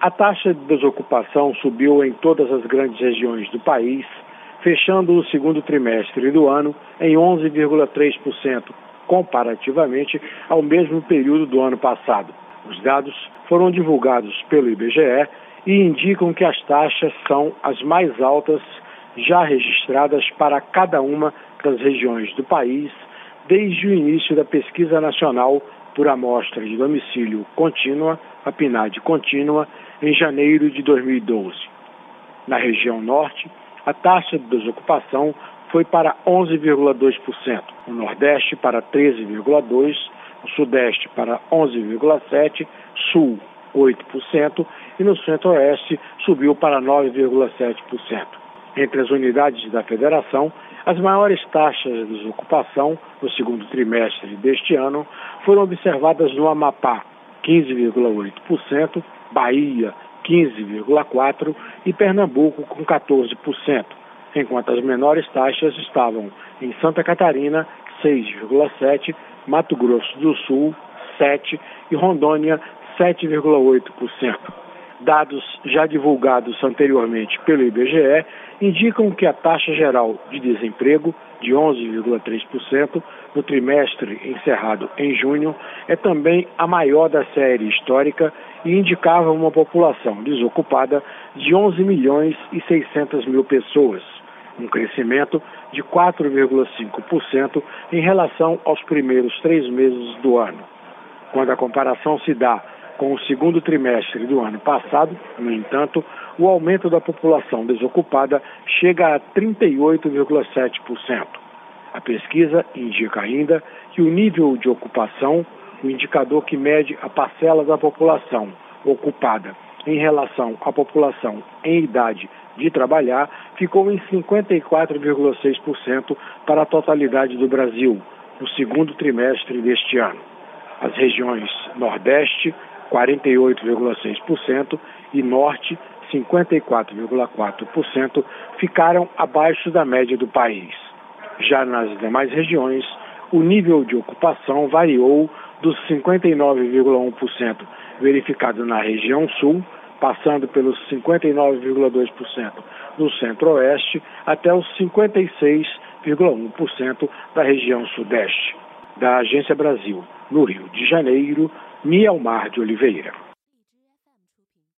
A taxa de desocupação subiu em todas as grandes regiões do país, fechando o segundo trimestre do ano em 11,3%, comparativamente ao mesmo período do ano passado. Os dados foram divulgados pelo IBGE e indicam que as taxas são as mais altas já registradas para cada uma das regiões do país desde o início da pesquisa nacional por amostra de domicílio contínua, a PNAD contínua, em janeiro de 2012. Na região norte, a taxa de desocupação foi para 11,2%, no Nordeste para 13,2%, no Sudeste para 11,7%, Sul 8% e no Centro-Oeste subiu para 9,7%. Entre as unidades da Federação, as maiores taxas de desocupação no segundo trimestre deste ano foram observadas no Amapá, 15,8%, Bahia, 15,4% e Pernambuco, com 14%, enquanto as menores taxas estavam em Santa Catarina, 6,7%, Mato Grosso do Sul, 7% e Rondônia, 7,8%. Dados já divulgados anteriormente pelo IBGE indicam que a taxa geral de desemprego, de 11,3%, no trimestre encerrado em junho, é também a maior da série histórica e indicava uma população desocupada de 11 milhões e 600 mil pessoas, um crescimento de 4,5% em relação aos primeiros três meses do ano. Quando a comparação se dá com o segundo trimestre do ano passado, no entanto, o aumento da população desocupada chega a 38,7%. A pesquisa indica ainda que o nível de ocupação, o indicador que mede a parcela da população ocupada em relação à população em idade de trabalhar, ficou em 54,6% para a totalidade do Brasil, no segundo trimestre deste ano. As regiões Nordeste, 48,6%, e Norte, 54,4%, ficaram abaixo da média do país. Já nas demais regiões, o nível de ocupação variou dos 59,1% verificado na região sul, passando pelos 59,2% no centro-oeste, até os 56,1% da região sudeste. Da Agência Brasil, no Rio de Janeiro, Nielmar de Oliveira.